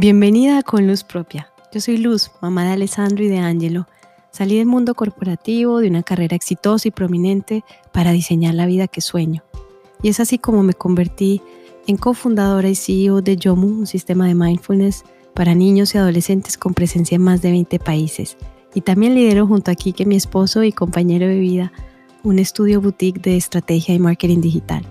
Bienvenida Con Luz Propia. Yo soy Luz, mamá de Alessandro y de Angelo. Salí del mundo corporativo, de una carrera exitosa y prominente para diseñar la vida que sueño. Y es así como me convertí en cofundadora y CEO de Yomu, un sistema de mindfulness para niños y adolescentes con presencia en más de 20 países. Y también lidero junto a Kike, mi esposo y compañero de vida, un estudio boutique de estrategia y marketing digital.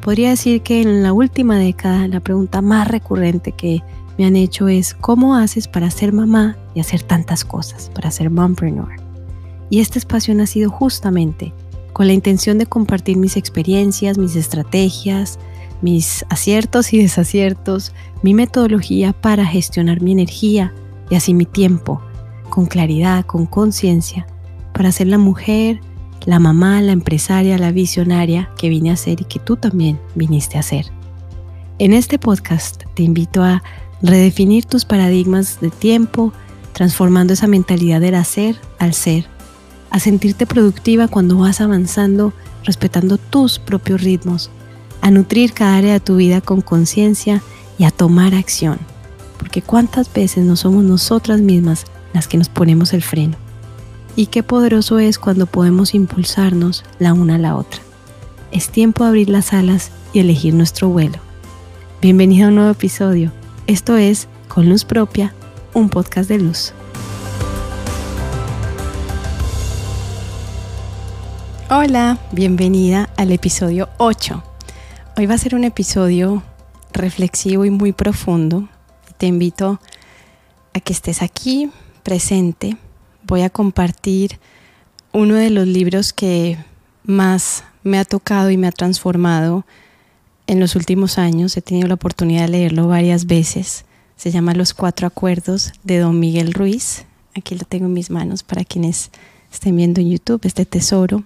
Podría decir que en la última década la pregunta más recurrente que me han hecho es cómo haces para ser mamá y hacer tantas cosas, para ser mompreneur. Y este espacio ha nacido justamente con la intención de compartir mis experiencias, mis estrategias, mis aciertos y desaciertos, mi metodología para gestionar mi energía y así mi tiempo, con claridad, con conciencia, para ser la mujer, la mamá, la empresaria, la visionaria que vine a ser y que tú también viniste a ser. En este podcast te invito a redefinir tus paradigmas de tiempo, transformando esa mentalidad del hacer al ser, a sentirte productiva cuando vas avanzando, respetando tus propios ritmos, a nutrir cada área de tu vida con conciencia y a tomar acción, porque cuántas veces no somos nosotras mismas las que nos ponemos el freno. Y qué poderoso es cuando podemos impulsarnos la una a la otra. Es tiempo de abrir las alas y elegir nuestro vuelo. Bienvenido a un nuevo episodio esto es Con Luz Propia, un podcast de luz. Hola, bienvenida al episodio 8. Hoy va a ser un episodio reflexivo y muy profundo. Te invito a que estés aquí presente. Voy a compartir uno de los libros que más me ha tocado y me ha transformado en los últimos años he tenido la oportunidad de leerlo varias veces. Se llama Los Cuatro Acuerdos de Don Miguel Ruiz. Aquí lo tengo en mis manos para quienes estén viendo en YouTube este tesoro.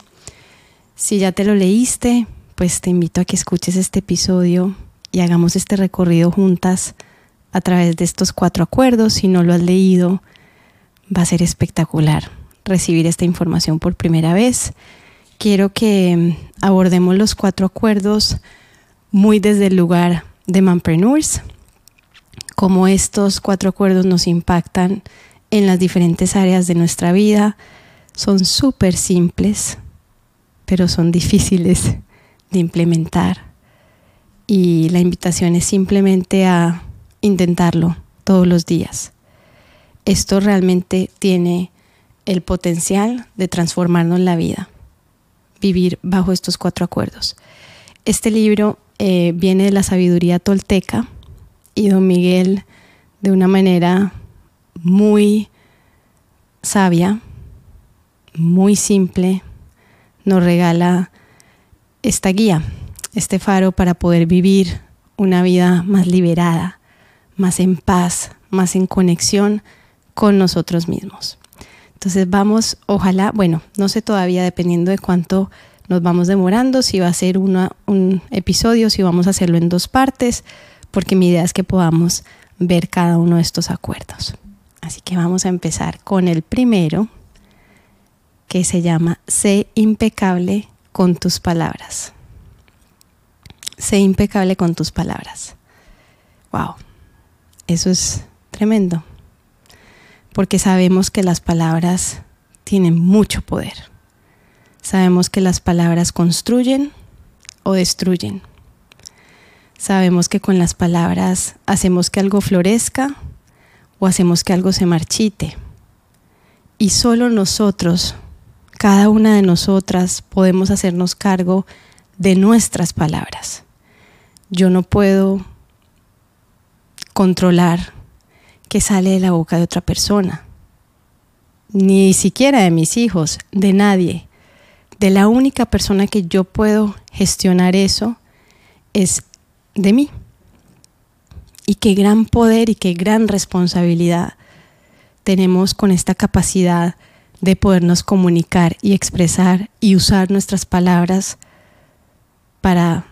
Si ya te lo leíste, pues te invito a que escuches este episodio y hagamos este recorrido juntas a través de estos cuatro acuerdos. Si no lo has leído, va a ser espectacular recibir esta información por primera vez. Quiero que abordemos los cuatro acuerdos muy desde el lugar de Manpreneurs, cómo estos cuatro acuerdos nos impactan en las diferentes áreas de nuestra vida. Son súper simples, pero son difíciles de implementar. Y la invitación es simplemente a intentarlo todos los días. Esto realmente tiene el potencial de transformarnos la vida, vivir bajo estos cuatro acuerdos. Este libro eh, viene de la sabiduría tolteca y don Miguel de una manera muy sabia, muy simple, nos regala esta guía, este faro para poder vivir una vida más liberada, más en paz, más en conexión con nosotros mismos. Entonces vamos, ojalá, bueno, no sé todavía dependiendo de cuánto nos vamos demorando, si va a ser un episodio, si vamos a hacerlo en dos partes, porque mi idea es que podamos ver cada uno de estos acuerdos. Así que vamos a empezar con el primero, que se llama Sé impecable con tus palabras. Sé impecable con tus palabras. Wow, eso es tremendo, porque sabemos que las palabras tienen mucho poder. Sabemos que las palabras construyen o destruyen. Sabemos que con las palabras hacemos que algo florezca o hacemos que algo se marchite. Y solo nosotros, cada una de nosotras, podemos hacernos cargo de nuestras palabras. Yo no puedo controlar qué sale de la boca de otra persona, ni siquiera de mis hijos, de nadie de la única persona que yo puedo gestionar eso es de mí. Y qué gran poder y qué gran responsabilidad tenemos con esta capacidad de podernos comunicar y expresar y usar nuestras palabras para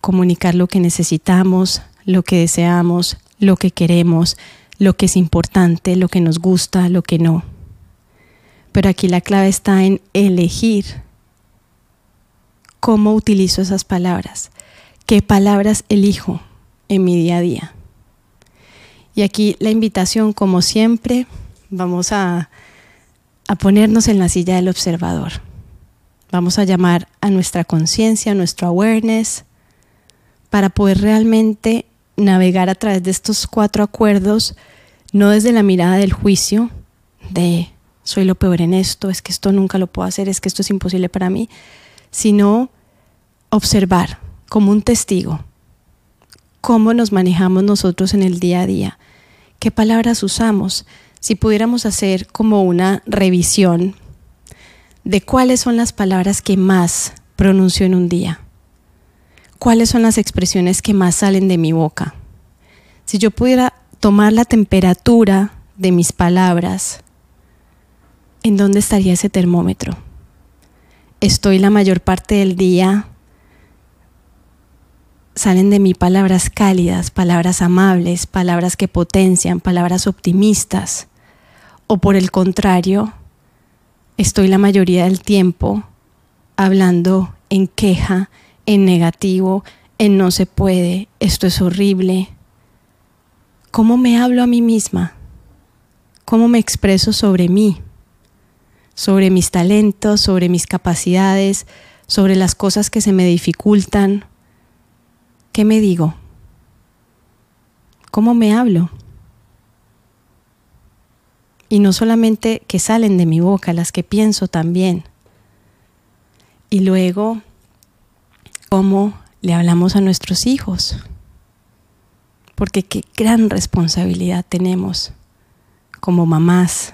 comunicar lo que necesitamos, lo que deseamos, lo que queremos, lo que es importante, lo que nos gusta, lo que no. Pero aquí la clave está en elegir cómo utilizo esas palabras, qué palabras elijo en mi día a día. Y aquí la invitación, como siempre, vamos a, a ponernos en la silla del observador. Vamos a llamar a nuestra conciencia, a nuestro awareness, para poder realmente navegar a través de estos cuatro acuerdos, no desde la mirada del juicio, de soy lo peor en esto, es que esto nunca lo puedo hacer, es que esto es imposible para mí, sino observar como un testigo cómo nos manejamos nosotros en el día a día, qué palabras usamos, si pudiéramos hacer como una revisión de cuáles son las palabras que más pronuncio en un día, cuáles son las expresiones que más salen de mi boca. Si yo pudiera tomar la temperatura de mis palabras, ¿en dónde estaría ese termómetro? Estoy la mayor parte del día salen de mí palabras cálidas, palabras amables, palabras que potencian, palabras optimistas. O por el contrario, estoy la mayoría del tiempo hablando en queja, en negativo, en no se puede, esto es horrible. ¿Cómo me hablo a mí misma? ¿Cómo me expreso sobre mí? Sobre mis talentos, sobre mis capacidades, sobre las cosas que se me dificultan, ¿Qué me digo? ¿Cómo me hablo? Y no solamente que salen de mi boca, las que pienso también. Y luego, ¿cómo le hablamos a nuestros hijos? Porque qué gran responsabilidad tenemos como mamás,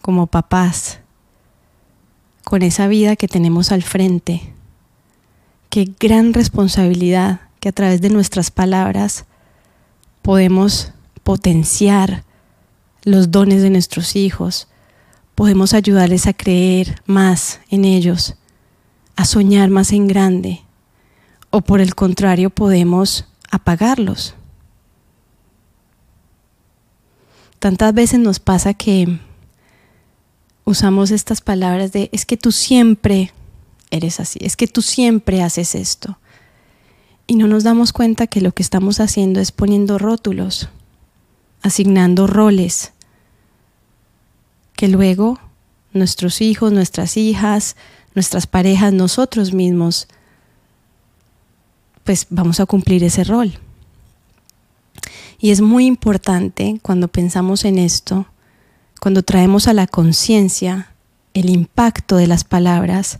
como papás, con esa vida que tenemos al frente. Qué gran responsabilidad que a través de nuestras palabras podemos potenciar los dones de nuestros hijos, podemos ayudarles a creer más en ellos, a soñar más en grande, o por el contrario podemos apagarlos. Tantas veces nos pasa que usamos estas palabras de es que tú siempre eres así, es que tú siempre haces esto, y no nos damos cuenta que lo que estamos haciendo es poniendo rótulos, asignando roles, que luego nuestros hijos, nuestras hijas, nuestras parejas, nosotros mismos, pues vamos a cumplir ese rol. Y es muy importante cuando pensamos en esto, cuando traemos a la conciencia el impacto de las palabras,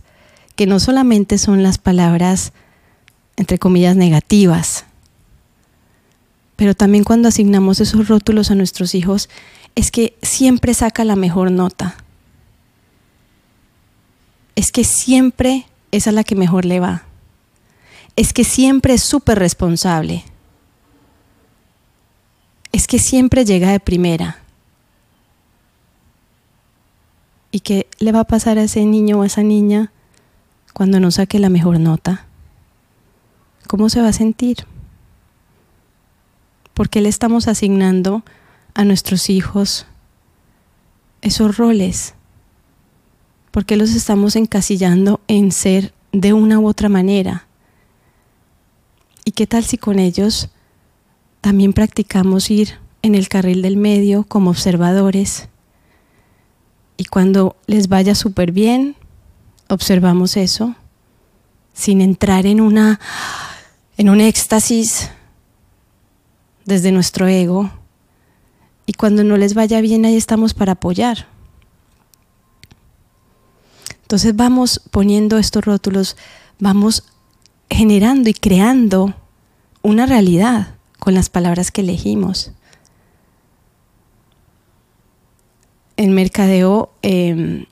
que no solamente son las palabras entre comillas, negativas. Pero también cuando asignamos esos rótulos a nuestros hijos, es que siempre saca la mejor nota. Es que siempre es a la que mejor le va. Es que siempre es súper responsable. Es que siempre llega de primera. ¿Y qué le va a pasar a ese niño o a esa niña cuando no saque la mejor nota? ¿Cómo se va a sentir? ¿Por qué le estamos asignando a nuestros hijos esos roles? ¿Por qué los estamos encasillando en ser de una u otra manera? ¿Y qué tal si con ellos también practicamos ir en el carril del medio como observadores? Y cuando les vaya súper bien, observamos eso, sin entrar en una en un éxtasis desde nuestro ego y cuando no les vaya bien ahí estamos para apoyar. Entonces vamos poniendo estos rótulos, vamos generando y creando una realidad con las palabras que elegimos. En mercadeo eh,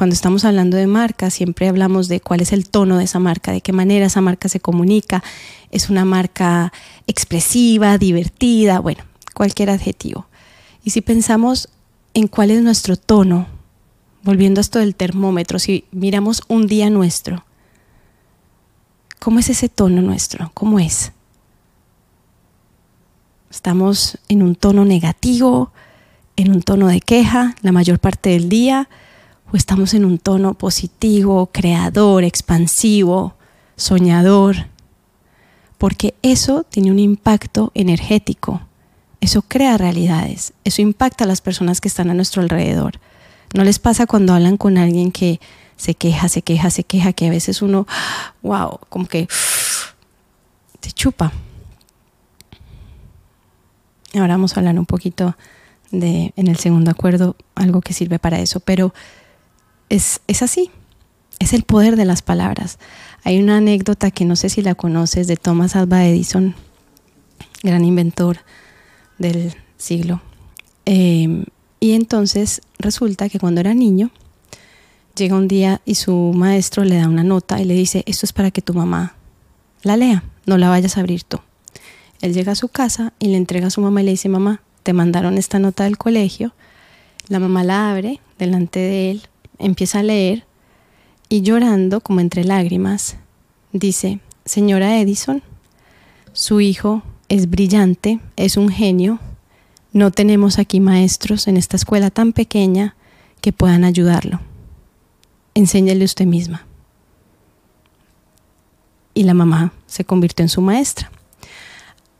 cuando estamos hablando de marca, siempre hablamos de cuál es el tono de esa marca, de qué manera esa marca se comunica. Es una marca expresiva, divertida, bueno, cualquier adjetivo. Y si pensamos en cuál es nuestro tono, volviendo a esto del termómetro, si miramos un día nuestro, ¿cómo es ese tono nuestro? ¿Cómo es? Estamos en un tono negativo, en un tono de queja la mayor parte del día o estamos en un tono positivo, creador, expansivo, soñador, porque eso tiene un impacto energético eso crea realidades, eso impacta a las personas que están a nuestro alrededor. ¿No les pasa cuando hablan con alguien que se queja, se queja, se queja, que a veces uno, wow, como que te chupa? Ahora vamos a hablar un poquito de, en el segundo acuerdo, algo que sirve para eso, pero es, es así, es el poder de las palabras. Hay una anécdota que no sé si la conoces de Thomas Alva Edison, gran inventor del siglo. Em, y entonces resulta que cuando era niño, llega un día y su maestro le da una nota y le dice, esto es para que tu mamá la lea, no la vayas a abrir tú. Él llega a su casa y le entrega a su mamá y le dice, mamá, te mandaron esta nota del colegio. La mamá la abre delante de él, empieza a leer y llorando como entre lágrimas, dice, señora Edison, su hijo es brillante, es un genio. No tenemos aquí maestros en esta escuela tan pequeña que puedan ayudarlo. Enséñale usted misma. Y la mamá se convirtió en su maestra.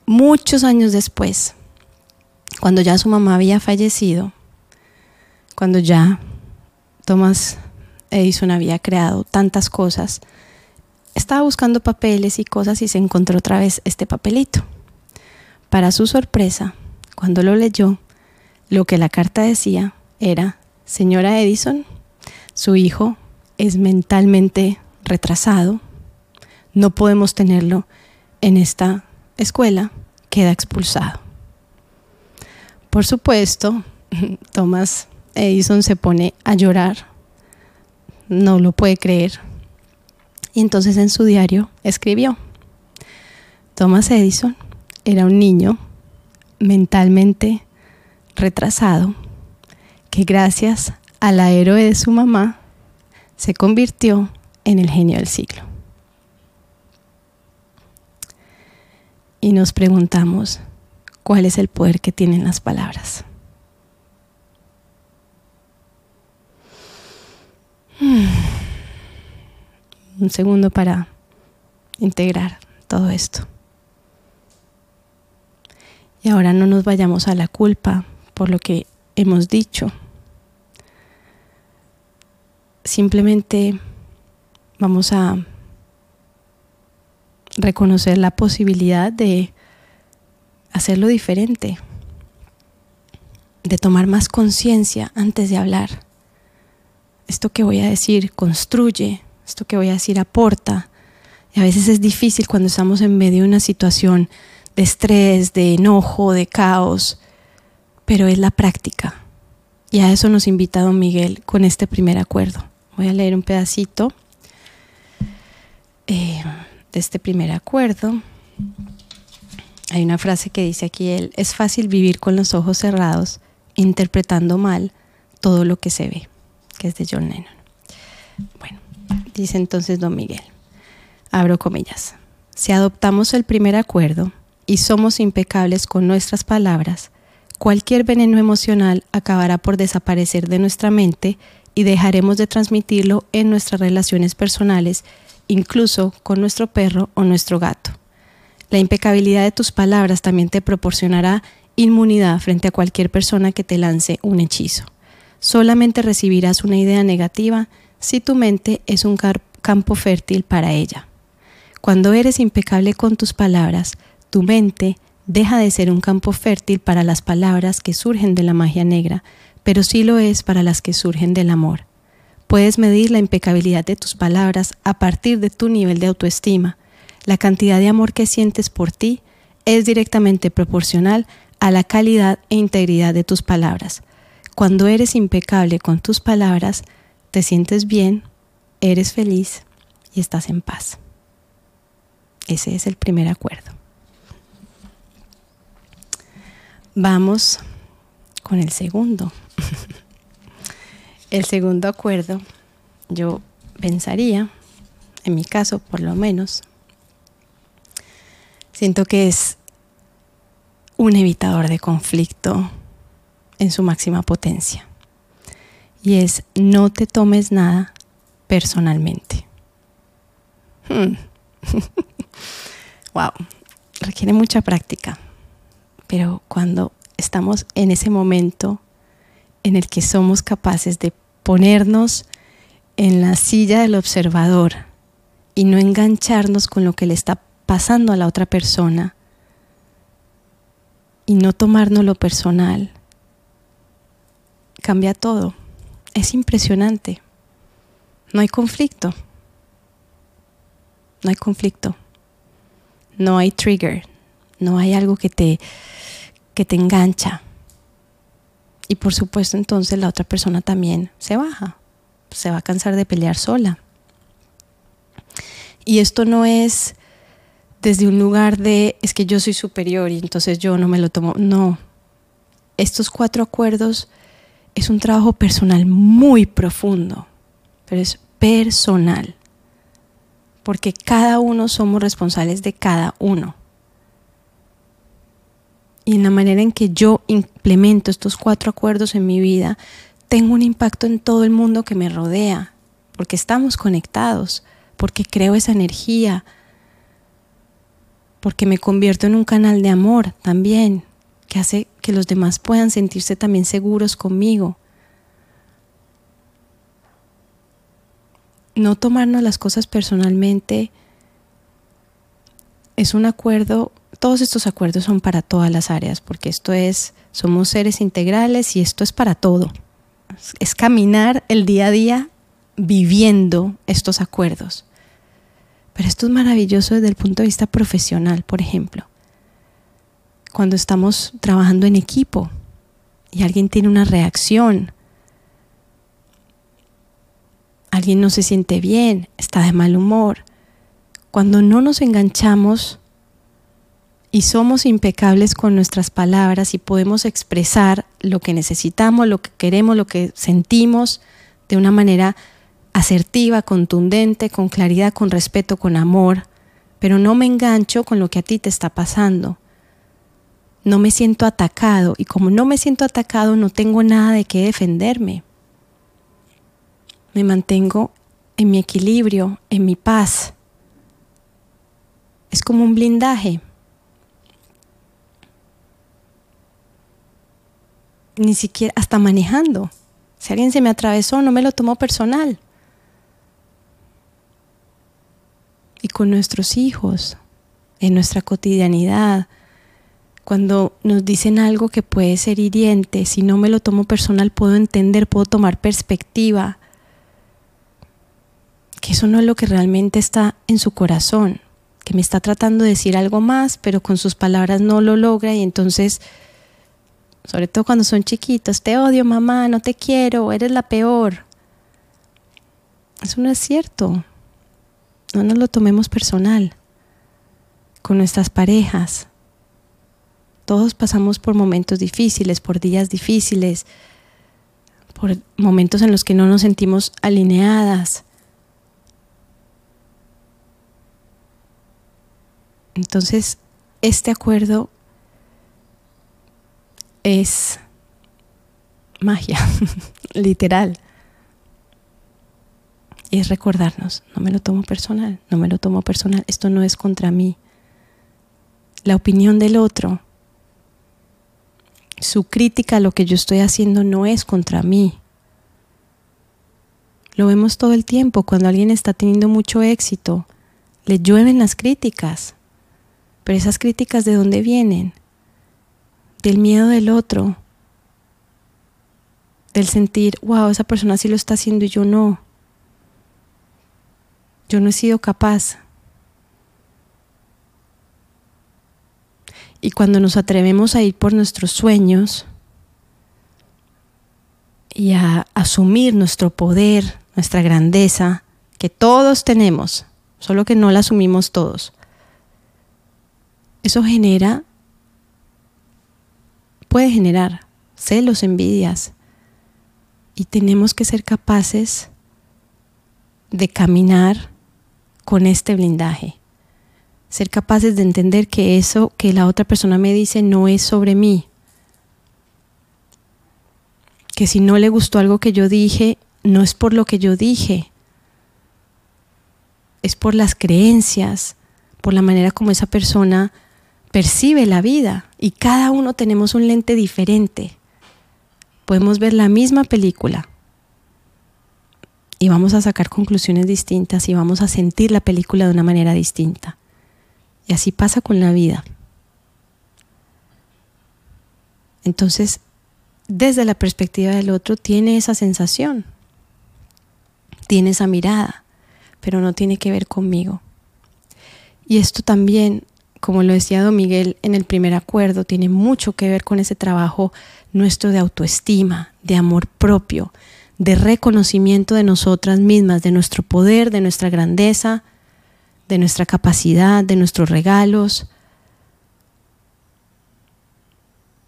Muchos años después, cuando ya su mamá había fallecido, cuando ya Thomas Edison había creado tantas cosas, estaba buscando papeles y cosas y se encontró otra vez este papelito. Para su sorpresa, cuando lo leyó, lo que la carta decía era, señora Edison, su hijo es mentalmente retrasado, no podemos tenerlo en esta escuela, queda expulsado. Por supuesto, Thomas Edison se pone a llorar, no lo puede creer, y entonces en su diario escribió, Thomas Edison era un niño mentalmente retrasado que gracias a la héroe de su mamá se convirtió en el genio del siglo. Y nos preguntamos, ¿cuál es el poder que tienen las palabras? Hmm. Un segundo para integrar todo esto. Y ahora no nos vayamos a la culpa por lo que hemos dicho. Simplemente vamos a reconocer la posibilidad de hacerlo diferente, de tomar más conciencia antes de hablar. Esto que voy a decir construye, esto que voy a decir aporta. Y a veces es difícil cuando estamos en medio de una situación de estrés, de enojo, de caos, pero es la práctica. Y a eso nos invita don Miguel con este primer acuerdo. Voy a leer un pedacito eh, de este primer acuerdo. Hay una frase que dice aquí, él, es fácil vivir con los ojos cerrados, interpretando mal todo lo que se ve, que es de John Lennon. Bueno, dice entonces don Miguel, abro comillas, si adoptamos el primer acuerdo, y somos impecables con nuestras palabras, cualquier veneno emocional acabará por desaparecer de nuestra mente y dejaremos de transmitirlo en nuestras relaciones personales, incluso con nuestro perro o nuestro gato. La impecabilidad de tus palabras también te proporcionará inmunidad frente a cualquier persona que te lance un hechizo. Solamente recibirás una idea negativa si tu mente es un campo fértil para ella. Cuando eres impecable con tus palabras, tu mente deja de ser un campo fértil para las palabras que surgen de la magia negra, pero sí lo es para las que surgen del amor. Puedes medir la impecabilidad de tus palabras a partir de tu nivel de autoestima. La cantidad de amor que sientes por ti es directamente proporcional a la calidad e integridad de tus palabras. Cuando eres impecable con tus palabras, te sientes bien, eres feliz y estás en paz. Ese es el primer acuerdo. Vamos con el segundo. el segundo acuerdo, yo pensaría, en mi caso por lo menos, siento que es un evitador de conflicto en su máxima potencia. Y es no te tomes nada personalmente. wow, requiere mucha práctica Pero cuando estamos en ese momento en el que somos capaces de ponernos en la silla del observador y no engancharnos con lo que le está pasando a la otra persona y no tomarnos lo personal, cambia todo. Es impresionante. No hay conflicto. No hay conflicto. No hay trigger. No hay algo que te, que te engancha. Y por supuesto entonces la otra persona también se baja. Se va a cansar de pelear sola. Y esto no es desde un lugar de es que yo soy superior y entonces yo no me lo tomo. No. Estos cuatro acuerdos es un trabajo personal muy profundo, pero es personal. Porque cada uno somos responsables de cada uno. Y en la manera en que yo implemento estos cuatro acuerdos en mi vida, tengo un impacto en todo el mundo que me rodea, porque estamos conectados, porque creo esa energía, porque me convierto en un canal de amor también, que hace que los demás puedan sentirse también seguros conmigo. No tomarnos las cosas personalmente es un acuerdo, todos estos acuerdos son para todas las áreas, porque esto es, somos seres integrales y esto es para todo. Es caminar el día a día viviendo estos acuerdos. Pero esto es maravilloso desde el punto de vista profesional, por ejemplo. Cuando estamos trabajando en equipo y alguien tiene una reacción, alguien no se siente bien, está de mal humor, cuando no nos enganchamos y somos impecables con nuestras palabras y podemos expresar lo que necesitamos, lo que queremos, lo que sentimos de una manera asertiva, contundente, con claridad, con respeto, con amor, pero no me engancho con lo que a ti te está pasando. No me siento atacado y como no me siento atacado no tengo nada de qué defenderme. Me mantengo en mi equilibrio, en mi paz. Es como un blindaje. Ni siquiera, hasta manejando. Si alguien se me atravesó, no me lo tomo personal. y con nuestros hijos, en nuestra cotidianidad. Cuando nos dicen algo que puede ser hiriente, si no me lo tomo personal, puedo entender, puedo tomar perspectiva, que eso no es lo que realmente está en su corazón, que me está tratando de decir algo más, pero con sus palabras no lo logra y entonces, sobre todo cuando son chiquitos, te odio mamá, no te quiero, eres la peor. Eso no es cierto. No nos lo tomemos personal. Con nuestras parejas. Todos pasamos por momentos difíciles, por días difíciles, por momentos en los que no nos sentimos alineadas. Entonces, este acuerdo es magia, literal. Y es recordarnos, no me lo tomo personal, no me lo tomo personal, esto no es contra mí. La opinión del otro, su crítica a lo que yo estoy haciendo no es contra mí. Lo vemos todo el tiempo, cuando alguien está teniendo mucho éxito, le llueven las críticas. Pero esas críticas de dónde vienen? Del miedo del otro, del sentir, wow, esa persona sí lo está haciendo y yo no yo no he sido capaz. Y cuando nos atrevemos a ir por nuestros sueños y a asumir nuestro poder, nuestra grandeza, que todos tenemos, solo que no la asumimos todos, eso genera, puede generar celos, envidias, y tenemos que ser capaces de caminar con este blindaje. Ser capaces de entender que eso que la otra persona me dice no es sobre mí. Que si no le gustó algo que yo dije, no es por lo que yo dije. Es por las creencias, por la manera como esa persona percibe la vida y cada uno tenemos un lente diferente. Podemos ver la misma película y vamos a sacar conclusiones distintas y vamos a sentir la película de una manera distinta. Y así pasa con la vida. Entonces, desde la perspectiva del otro, tiene esa sensación, tiene esa mirada, pero no tiene que ver conmigo. Y esto también, como lo decía Don Miguel en el primer acuerdo, tiene mucho que ver con ese trabajo nuestro de autoestima, de amor propio, de reconocimiento de nosotras mismas, de nuestro poder, de nuestra grandeza, de nuestra capacidad, de nuestros regalos.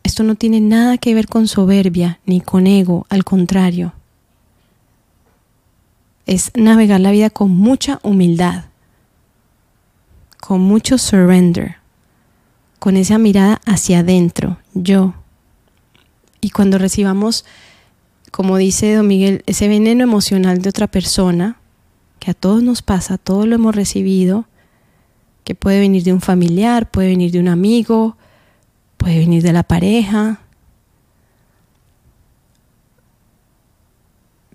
Esto no tiene nada que ver con soberbia ni con ego, al contrario. Es navegar la vida con mucha humildad, con mucho surrender, con esa mirada hacia adentro, yo. Y cuando recibamos como dice Don Miguel, ese veneno emocional de otra persona, que a todos nos pasa, todos lo hemos recibido, que puede venir de un familiar, puede venir de un amigo, puede venir de la pareja,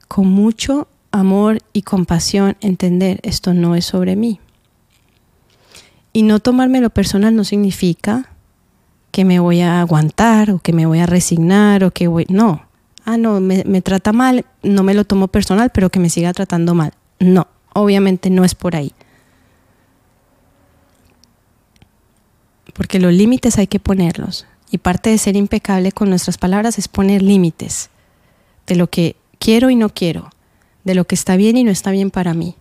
con mucho amor y compasión entender esto no es sobre mí. Y no tomármelo personal no significa que me voy a aguantar o que me voy a resignar o que voy... No, ah, no, me, trata mal, no me lo tomo personal, pero que me siga tratando mal. No, obviamente no es por ahí. Porque los límites hay que ponerlos. Y parte de ser impecable con nuestras palabras es poner límites de lo que quiero y no quiero, de lo que está bien y no está bien para mí.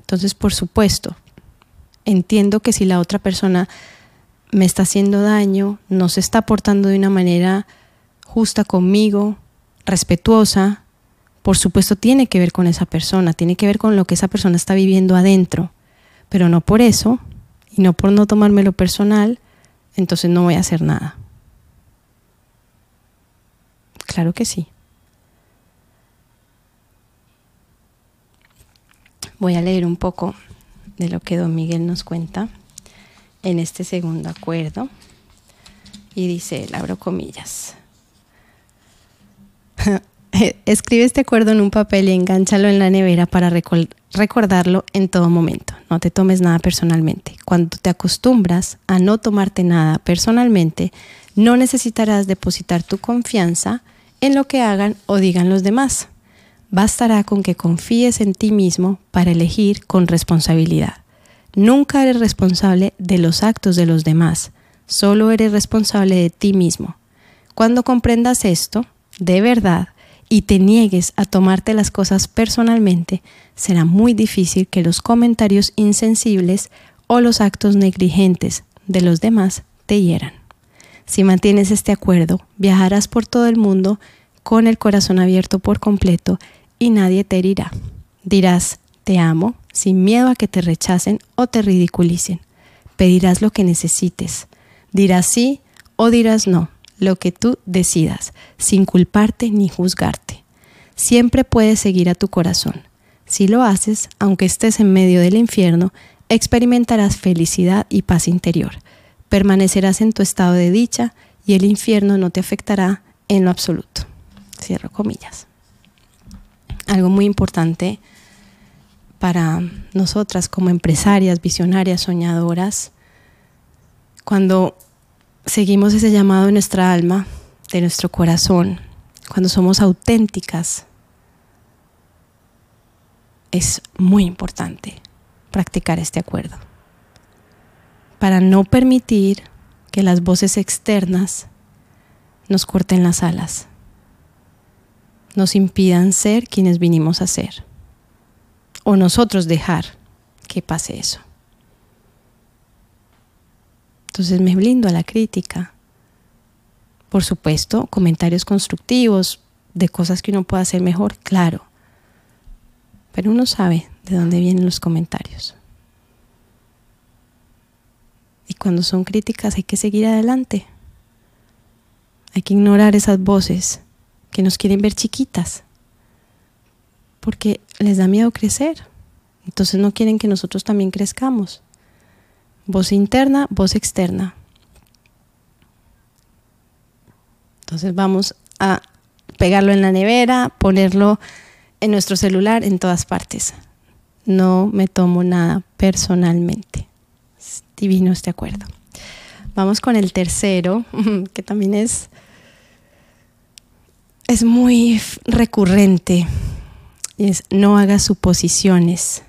Entonces, por supuesto, entiendo que si la otra persona me está haciendo daño, no se está portando de una manera justa conmigo, respetuosa, por supuesto tiene que ver con esa persona, tiene que ver con lo que esa persona está viviendo adentro, pero no por eso, y no por no tomármelo personal, entonces no voy a hacer nada. Claro que sí. Voy a leer un poco de lo que don Miguel nos cuenta en este segundo acuerdo. Y dice, abro comillas. Escribe este acuerdo en un papel y engánchalo en la nevera para recordarlo en todo momento. No te tomes nada personalmente. Cuando te acostumbras a no tomarte nada personalmente, no necesitarás depositar tu confianza en lo que hagan o digan los demás. Bastará con que confíes en ti mismo para elegir con responsabilidad. Nunca eres responsable de los actos de los demás, solo eres responsable de ti mismo. Cuando comprendas esto, de verdad, y te niegues a tomarte las cosas personalmente, será muy difícil que los comentarios insensibles o los actos negligentes de los demás te hieran. Si mantienes este acuerdo, viajarás por todo el mundo con el corazón abierto por completo y nadie te herirá. Dirás, te amo, sin miedo a que te rechacen o te ridiculicen. Pedirás lo que necesites. Dirás sí o dirás no, lo que tú decidas, sin culparte ni juzgarte. Siempre puedes seguir a tu corazón. Si lo haces, aunque estés en medio del infierno, experimentarás felicidad y paz interior. Permanecerás en tu estado de dicha y el infierno no te afectará en lo absoluto. Cierro comillas. Algo muy importante para nosotras como empresarias, visionarias, soñadoras, cuando seguimos ese llamado de nuestra alma, de nuestro corazón, cuando somos auténticas, es muy importante practicar este acuerdo para no permitir que las voces externas nos corten las alas, nos impidan ser quienes vinimos a ser o nosotros dejar que pase eso. Entonces me blindo a la crítica. Por supuesto, comentarios constructivos de cosas que uno puede hacer mejor, claro. Pero uno sabe de dónde vienen los comentarios. Y cuando son críticas hay que seguir adelante. Hay que ignorar esas voces que nos quieren ver chiquitas porque les da miedo crecer. Entonces no quieren que nosotros también crezcamos. Voz interna, voz externa. Entonces vamos a pegarlo en la nevera, ponerlo en nuestro celular, en todas partes. No me tomo nada personalmente. divino este acuerdo. Vamos con el tercero, que también es, es muy recurrente. Es no haga suposiciones.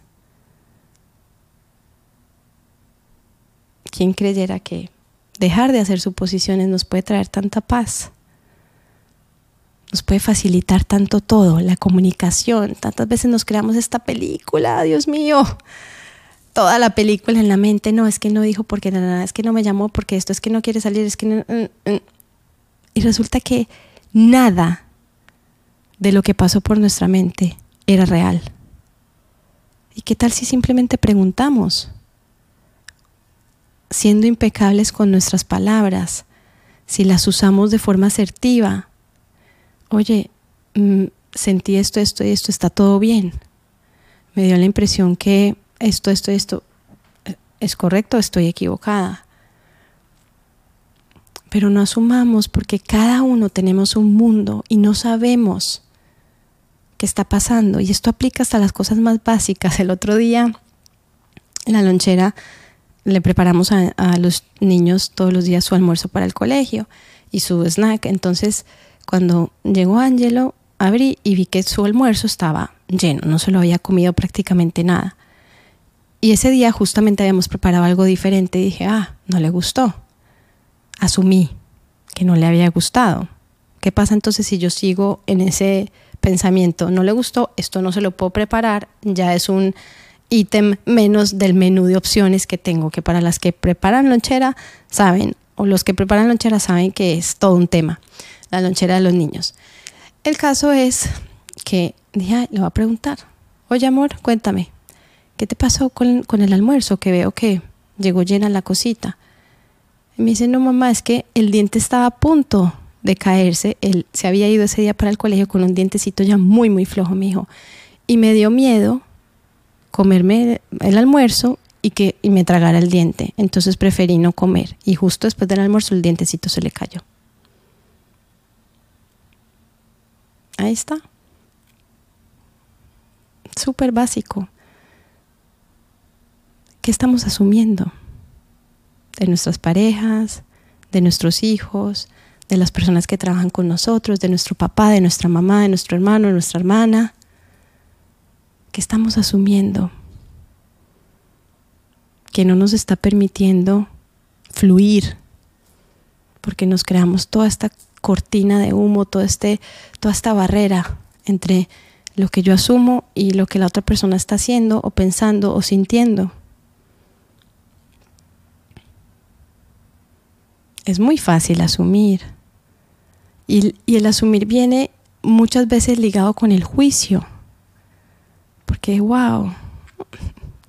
¿Quién creyera que dejar de hacer suposiciones nos puede traer tanta paz? Nos puede facilitar tanto todo, la comunicación. Tantas veces nos creamos esta película, Dios mío. Toda la película en la mente, no, es que no dijo porque nada, es que no me llamó porque esto, es que no quiere salir, es que no... Mm, mm. Y resulta que nada de lo que pasó por nuestra mente era real. ¿Y qué tal si simplemente preguntamos? Siendo impecables con nuestras palabras, si las usamos de forma asertiva, oye, mm, sentí esto, esto y esto, está todo bien. Me dio la impresión que esto, esto, esto eh, es correcto, estoy equivocada. Pero no asumamos porque cada uno tenemos un mundo y no sabemos qué está pasando. Y esto aplica hasta las cosas más básicas. El otro día la lonchera le preparamos a, los niños todos los días su almuerzo para el colegio y su snack. Entonces, cuando llegó Angelo, abrí y vi que su almuerzo estaba lleno, no se lo había comido prácticamente nada. Y ese día justamente habíamos preparado algo diferente y dije, ah, no le gustó. Asumí que no le había gustado. ¿Qué pasa entonces si yo sigo en ese pensamiento? No le gustó, esto no se lo puedo preparar, ya es un ítem menos del menú de opciones que tengo, que para las que preparan lonchera saben, o los que preparan lonchera saben que es todo un tema, la lonchera de los niños. El caso es que dije, le voy a preguntar, oye amor, cuéntame, ¿qué te pasó con, con el almuerzo? Que veo que llegó llena la cosita. Me dice, no mamá, es que el diente estaba a punto de caerse. Él se había ido ese día para el colegio con un dientecito ya muy, muy flojo, mi hijo. Y me dio miedo comerme el almuerzo y que y me tragara el diente. Entonces preferí no comer. Y justo después del almuerzo el dientecito se le cayó. Ahí está. Súper básico. ¿Qué estamos asumiendo? De nuestras parejas, de nuestros hijos, de las personas que trabajan con nosotros, de nuestro papá, de nuestra mamá, de nuestro hermano, de nuestra hermana que estamos asumiendo que no nos está permitiendo fluir, porque nos creamos toda esta cortina de humo, todo este, toda esta barrera entre lo que yo asumo y lo que la otra persona está haciendo o pensando o sintiendo. Es muy fácil asumir. Y, y el asumir viene muchas veces ligado con el juicio porque wow,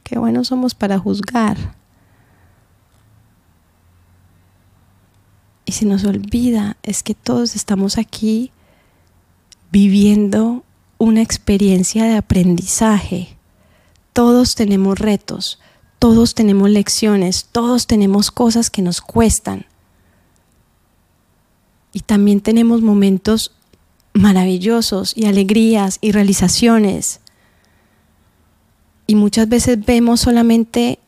qué buenos somos para juzgar. Y se nos olvida es que todos estamos aquí viviendo una experiencia de aprendizaje. Todos tenemos retos, todos tenemos lecciones, todos tenemos cosas que nos cuestan. Y también tenemos momentos maravillosos y alegrías y realizaciones y muchas veces vemos solamente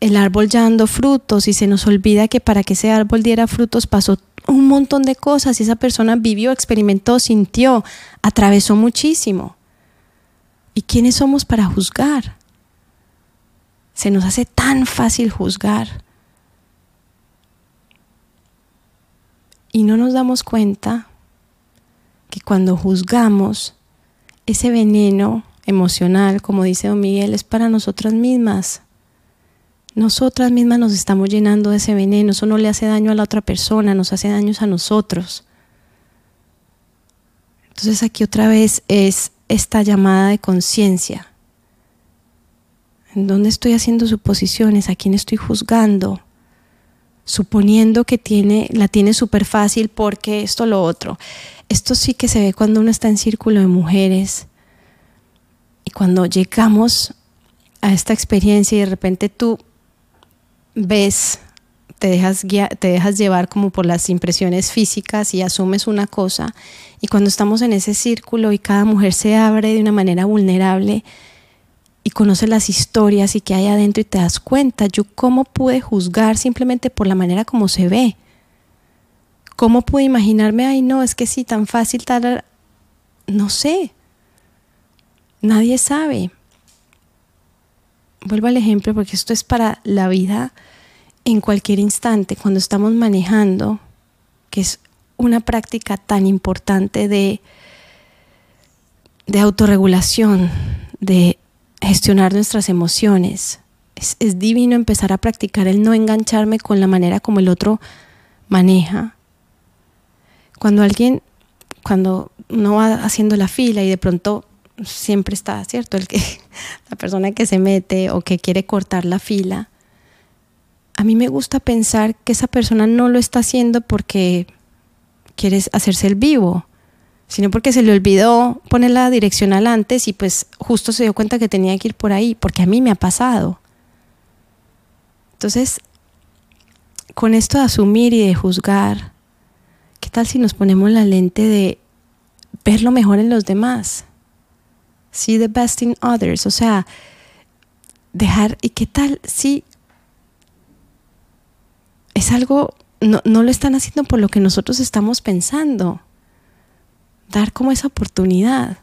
el árbol ya dando frutos y se nos olvida que para que ese árbol diera frutos pasó un montón de cosas y esa persona vivió, experimentó, sintió, atravesó muchísimo. ¿Y quiénes somos para juzgar? Se nos hace tan fácil juzgar. Y no nos damos cuenta que cuando juzgamos, ese veneno emocional, como dice don Miguel, es para nosotras mismas. Nosotras mismas nos estamos llenando de ese veneno, eso no le hace daño a la otra persona, nos hace daños a nosotros. Entonces aquí otra vez es esta llamada de conciencia. ¿En dónde estoy haciendo suposiciones? ¿A quién estoy juzgando? Suponiendo que tiene, la tiene súper fácil porque esto lo otro. Esto sí que se ve cuando uno está en círculo de mujeres y cuando llegamos a esta experiencia y de repente tú ves, te dejas, te dejas llevar como por las impresiones físicas y asumes una cosa. Y cuando estamos en ese círculo y cada mujer se abre de una manera vulnerable y conoce las historias y que hay adentro y te das cuenta, yo cómo pude juzgar simplemente por la manera como se ve. ¿Cómo pude imaginarme, ay no, es que sí, tan fácil, tal, no sé. Nadie sabe. Vuelvo al ejemplo porque esto es para la vida en cualquier instante, cuando estamos manejando, que es una práctica tan importante de, de autorregulación, de gestionar nuestras emociones. Es, divino empezar a practicar el no engancharme con la manera como el otro maneja. Cuando alguien, cuando uno va haciendo la fila y de pronto siempre está, ¿cierto? El que, la persona que se mete o que quiere cortar la fila. A mí me gusta pensar que esa persona no lo está haciendo porque quiere hacerse el vivo, sino porque se le olvidó poner la direccional antes y pues justo se dio cuenta que tenía que ir por ahí, porque a mí me ha pasado. Entonces, con esto de asumir y de juzgar, ¿qué tal si nos ponemos la lente de ver lo mejor en los demás? See the best in others, o sea, dejar, ¿y qué tal si es algo, no, no lo están haciendo por lo que nosotros estamos pensando? Dar como esa oportunidad.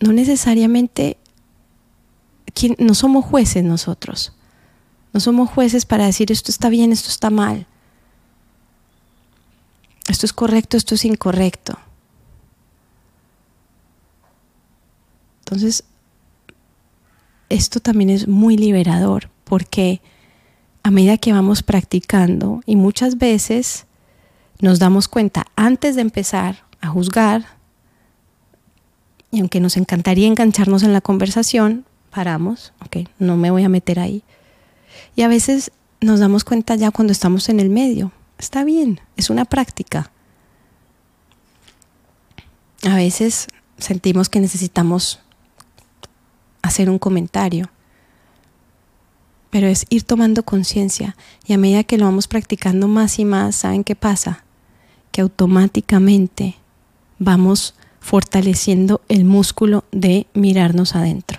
No necesariamente, no somos jueces nosotros. No somos jueces para decir esto está bien, esto está mal. Esto es correcto, esto es incorrecto. Entonces, esto también es muy liberador porque a medida que vamos practicando y muchas veces nos damos cuenta antes de empezar a juzgar, y aunque nos encantaría engancharnos en la conversación, paramos, ok, no me voy a meter ahí. Y a veces nos damos cuenta ya cuando estamos en el medio. Está bien, es una práctica. A veces sentimos que necesitamos hacer un comentario. Pero es ir tomando conciencia y a medida que lo vamos practicando más y más, ¿saben qué pasa? Que automáticamente vamos fortaleciendo el músculo de mirarnos adentro.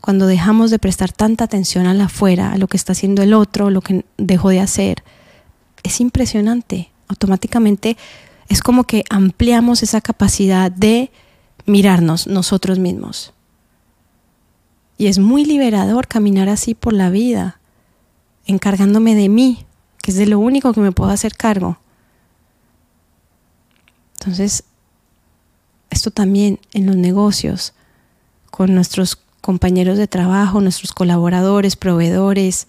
Cuando dejamos de prestar tanta atención a la afuera, a lo que está haciendo el otro, lo que dejó de hacer, es impresionante. Automáticamente es como que ampliamos esa capacidad de mirarnos nosotros mismos. Y es muy liberador caminar así por la vida, encargándome de mí, que es de lo único que me puedo hacer cargo. Entonces, esto también en los negocios, con nuestros compañeros de trabajo, nuestros colaboradores, proveedores,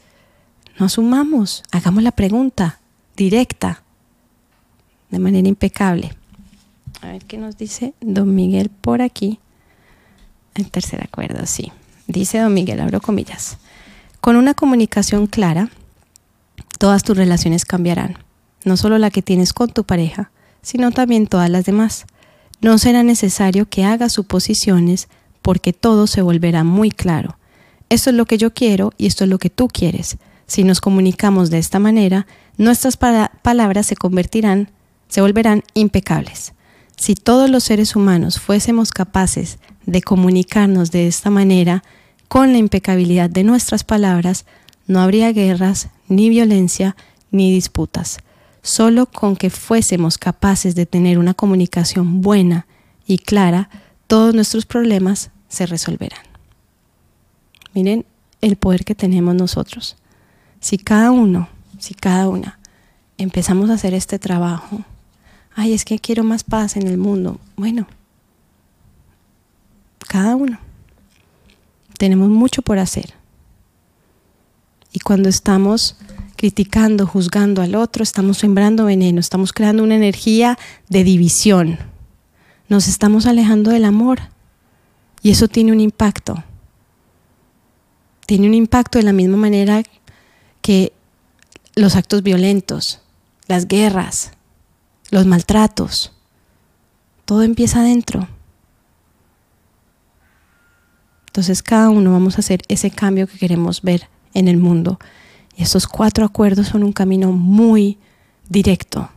no asumamos, hagamos la pregunta directa, de manera impecable. A ver qué nos dice don Miguel por aquí. El tercer acuerdo, sí. Dice don Miguel, abro comillas, con una comunicación clara, todas tus relaciones cambiarán, no solo la que tienes con tu pareja, sino también todas las demás. No será necesario que hagas suposiciones porque todo se volverá muy claro. Esto es lo que yo quiero y esto es lo que tú quieres. Si nos comunicamos de esta manera, nuestras palabras se convertirán, se volverán impecables. Si todos los seres humanos fuésemos capaces de comunicarnos de esta manera, con la impecabilidad de nuestras palabras, no habría guerras, ni violencia, ni disputas. Solo con que fuésemos capaces de tener una comunicación buena y clara, todos nuestros problemas se resolverán. Miren el poder que tenemos nosotros. Si cada uno, si cada una, empezamos a hacer este trabajo, ay, es que quiero más paz en el mundo. Bueno, cada uno. Tenemos mucho por hacer. Y cuando estamos criticando, juzgando al otro, estamos sembrando veneno, estamos creando una energía de división. Nos estamos alejando del amor. Y eso tiene un impacto. Tiene un impacto de la misma manera que los actos violentos, las guerras, los maltratos. Todo empieza adentro. Entonces cada uno vamos a hacer ese cambio que queremos ver en el mundo. Y estos cuatro acuerdos son un camino muy directo,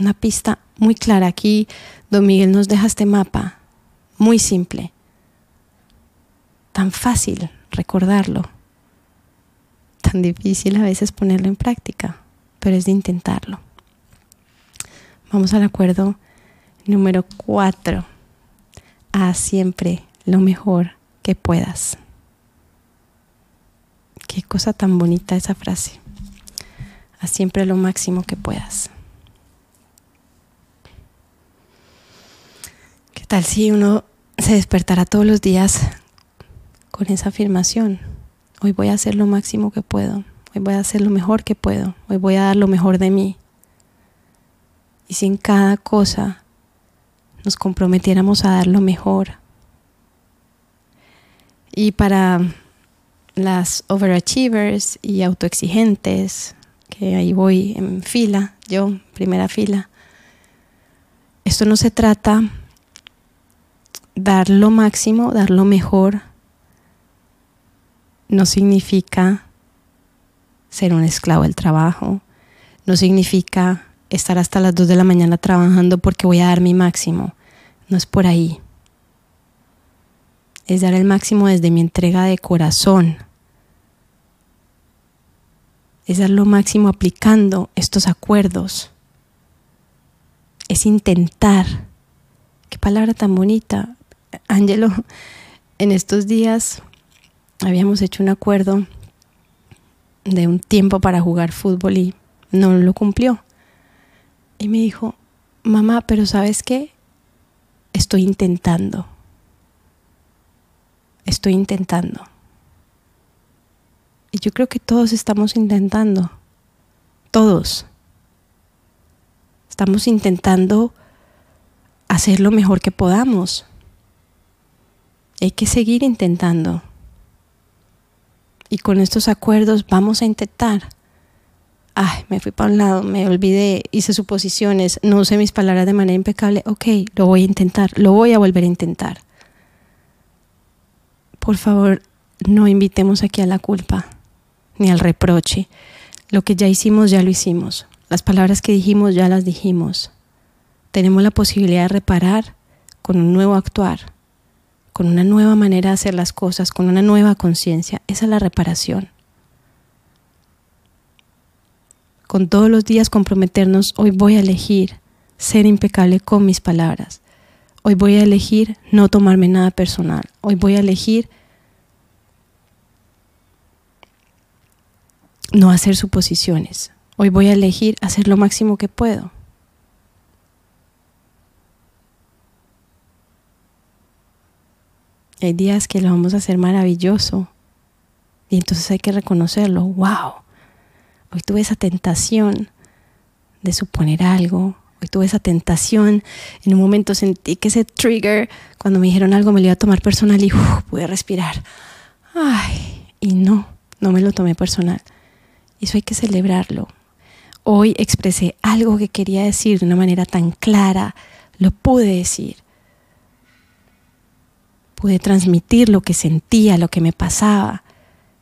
una pista muy clara. Aquí Don Miguel nos deja este mapa, muy simple, tan fácil recordarlo, tan difícil a veces ponerlo en práctica, pero es de intentarlo. Vamos al acuerdo número cuatro. Haz siempre lo mejor que puedas. Qué cosa tan bonita esa frase. Haz siempre lo máximo que puedas. ¿Qué tal si uno se despertará todos los días con esa afirmación? Hoy voy a hacer lo máximo que puedo. Hoy voy a hacer lo mejor que puedo. Hoy voy a dar lo mejor de mí. Y si en cada cosa nos comprometiéramos a dar lo mejor. Y para las overachievers y autoexigentes, que ahí voy en fila, yo, primera fila. Esto no se trata dar lo máximo, dar lo mejor, no significa ser un esclavo del trabajo, no significa estar hasta las 2 de la mañana trabajando porque voy a dar mi máximo, no es por ahí. Es dar el máximo desde mi entrega de corazón, es dar lo máximo aplicando estos acuerdos. Es intentar. Qué palabra tan bonita. Ángelo, en estos días habíamos hecho un acuerdo de un tiempo para jugar fútbol y no lo cumplió. Y me dijo, mamá, pero ¿sabes qué? Estoy intentando. Estoy intentando. Y yo creo que todos estamos intentando, todos. Estamos intentando hacer lo mejor que podamos. Hay que seguir intentando. Y con estos acuerdos vamos a intentar. Ay, me fui para un lado, me olvidé, hice suposiciones, no usé mis palabras de manera impecable. Ok, lo voy a intentar, lo voy a volver a intentar. Por favor, no invitemos aquí a la culpa ni al reproche. Lo que ya hicimos, ya lo hicimos. Las palabras que dijimos, ya las dijimos. Tenemos la posibilidad de reparar con un nuevo actuar, con una nueva manera de hacer las cosas, con una nueva conciencia. Esa es la reparación. Con todos los días comprometernos, hoy voy a elegir ser impecable con mis palabras. Hoy voy a elegir no tomarme nada personal. Hoy voy a elegir no hacer suposiciones. Hoy voy a elegir hacer lo máximo que puedo. Hay días que lo vamos a hacer maravilloso y entonces hay que reconocerlo. ¡Wow! Hoy tuve esa tentación de suponer algo. Hoy tuve esa tentación. En un momento sentí que ese trigger, cuando me dijeron algo, me lo iba a tomar personal y pude respirar. ¡Ay! Y no, no me lo tomé personal. Eso hay que celebrarlo. Hoy expresé algo que quería decir de una manera tan clara, lo pude decir. Pude transmitir lo que sentía, lo que me pasaba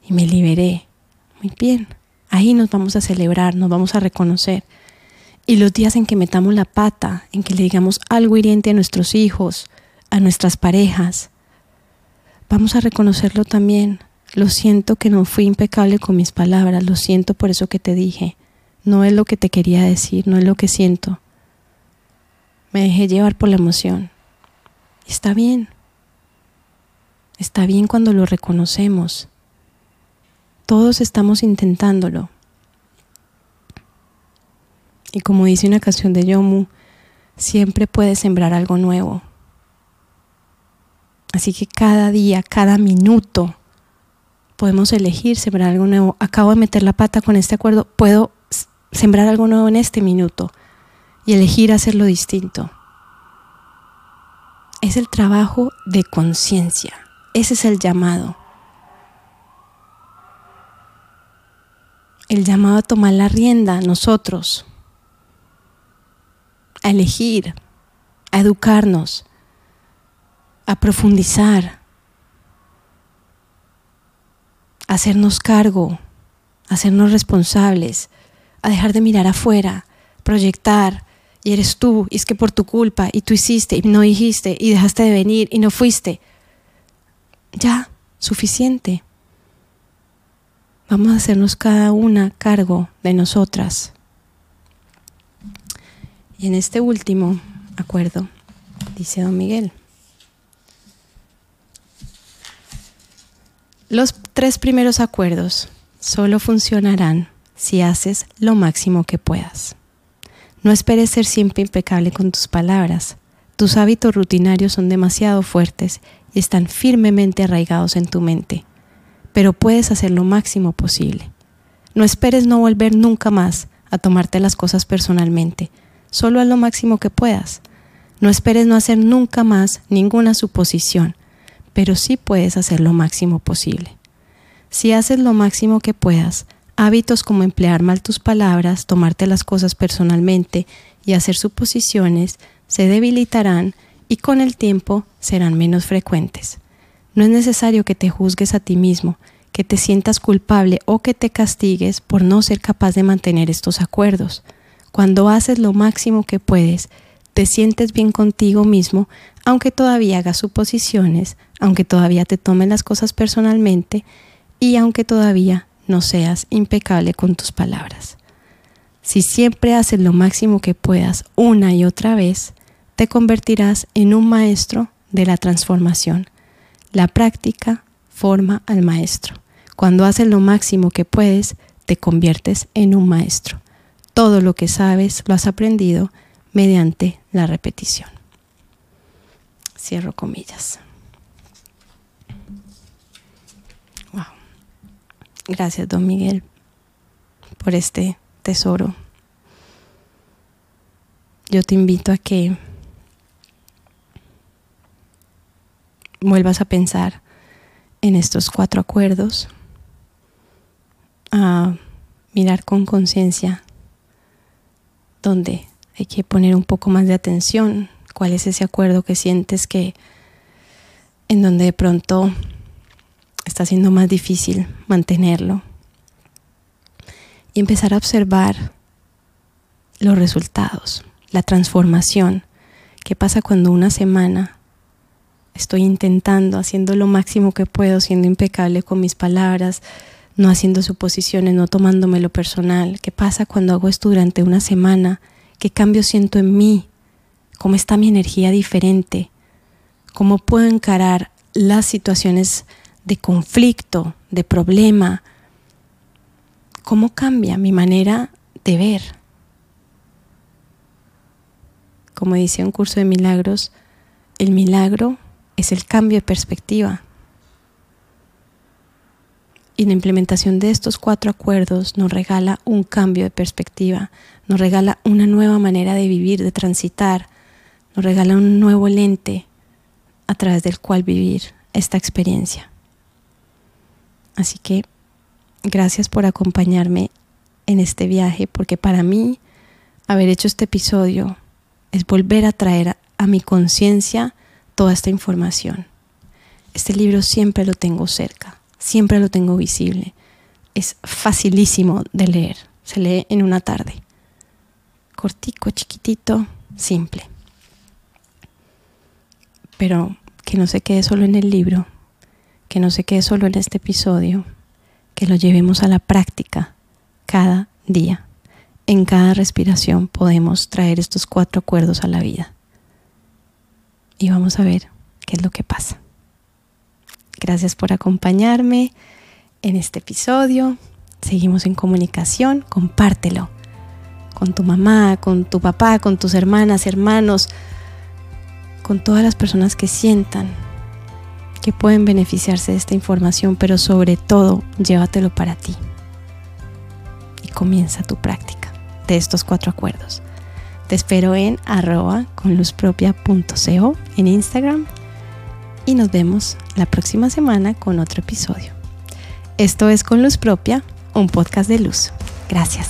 y me liberé. Muy bien, ahí nos vamos a celebrar, nos vamos a reconocer. Y los días en que metamos la pata, en que le digamos algo hiriente a nuestros hijos, a nuestras parejas, vamos a reconocerlo también lo siento que no fui impecable con mis palabras, lo siento por eso que te dije. No es lo que te quería decir, no es lo que siento. Me dejé llevar por la emoción. Está bien. Está bien cuando lo reconocemos. Todos estamos intentándolo. Y como dice una canción de Yomu, siempre puedes sembrar algo nuevo. Así que cada día, cada minuto, podemos elegir sembrar algo nuevo. Acabo de meter la pata con este acuerdo, puedo sembrar algo nuevo en este minuto y elegir hacerlo distinto. Es el trabajo de conciencia. Ese es el llamado. El llamado a tomar la rienda nosotros, a elegir, a educarnos, a profundizar a hacernos cargo, a hacernos responsables, a dejar de mirar afuera, proyectar, y eres tú, y es que por tu culpa, y tú hiciste, y no dijiste, y dejaste de venir, y no fuiste. Ya, suficiente. Vamos a hacernos cada una cargo de nosotras. Y en este último acuerdo, dice don Miguel, los tres primeros acuerdos solo funcionarán si haces lo máximo que puedas. No esperes ser siempre impecable con tus palabras. Tus hábitos rutinarios son demasiado fuertes y están firmemente arraigados en tu mente, pero puedes hacer lo máximo posible. No esperes no volver nunca más a tomarte las cosas personalmente, solo haz lo máximo que puedas. No esperes no hacer nunca más ninguna suposición, pero sí puedes hacer lo máximo posible. Si haces lo máximo que puedas, Hábitos como emplear mal tus palabras, tomarte las cosas personalmente y hacer suposiciones se debilitarán y con el tiempo serán menos frecuentes. No es necesario que te juzgues a ti mismo, que te sientas culpable o que te castigues por no ser capaz de mantener estos acuerdos. Cuando haces lo máximo que puedes, te sientes bien contigo mismo, aunque todavía hagas suposiciones, aunque todavía te tomen las cosas personalmente y aunque todavía no seas impecable con tus palabras. Si siempre haces lo máximo que puedas una y otra vez, te convertirás en un maestro de la transformación. La práctica forma al maestro. Cuando haces lo máximo que puedes, te conviertes en un maestro. Todo lo que sabes lo has aprendido mediante la repetición. Cierro comillas. Gracias, don Miguel, por este tesoro. Yo te invito a que vuelvas a pensar en estos cuatro acuerdos, a mirar con conciencia dónde hay que poner un poco más de atención, cuál es ese acuerdo que sientes que en donde de pronto está siendo más difícil mantenerlo. Y empezar a observar los resultados, la transformación. ¿Qué pasa cuando una semana estoy intentando, haciendo lo máximo que puedo, siendo impecable con mis palabras, no haciendo suposiciones, no tomándome lo personal? ¿Qué pasa cuando hago esto durante una semana? ¿Qué cambio siento en mí? ¿Cómo está mi energía diferente? ¿Cómo puedo encarar las situaciones de conflicto, de problema, cómo cambia mi manera de ver. Como dice un curso de milagros, el milagro es el cambio de perspectiva. Y la implementación de estos cuatro acuerdos nos regala un cambio de perspectiva, nos regala una nueva manera de vivir, de transitar, nos regala un nuevo lente a través del cual vivir esta experiencia. Así que gracias por acompañarme en este viaje, porque para mí haber hecho este episodio es volver a traer a, mi conciencia toda esta información. Este libro siempre lo tengo cerca, siempre lo tengo visible. Es facilísimo de leer, se lee en una tarde. Cortico, chiquitito, simple. Pero que no se quede solo en el libro, que no se quede solo en este episodio, que lo llevemos a la práctica cada día. En cada respiración podemos traer estos cuatro acuerdos a la vida. Y vamos a ver qué es lo que pasa. Gracias por acompañarme en este episodio. Seguimos en comunicación. Compártelo con tu mamá, con tu papá, con tus hermanas, hermanos, con todas las personas que sientan que pueden beneficiarse de esta información, pero sobre todo llévatelo para ti. Y comienza tu práctica de estos cuatro acuerdos. Te espero en arroba con en Instagram y nos vemos la próxima semana con otro episodio. Esto es Con Luz Propia, un podcast de luz. Gracias.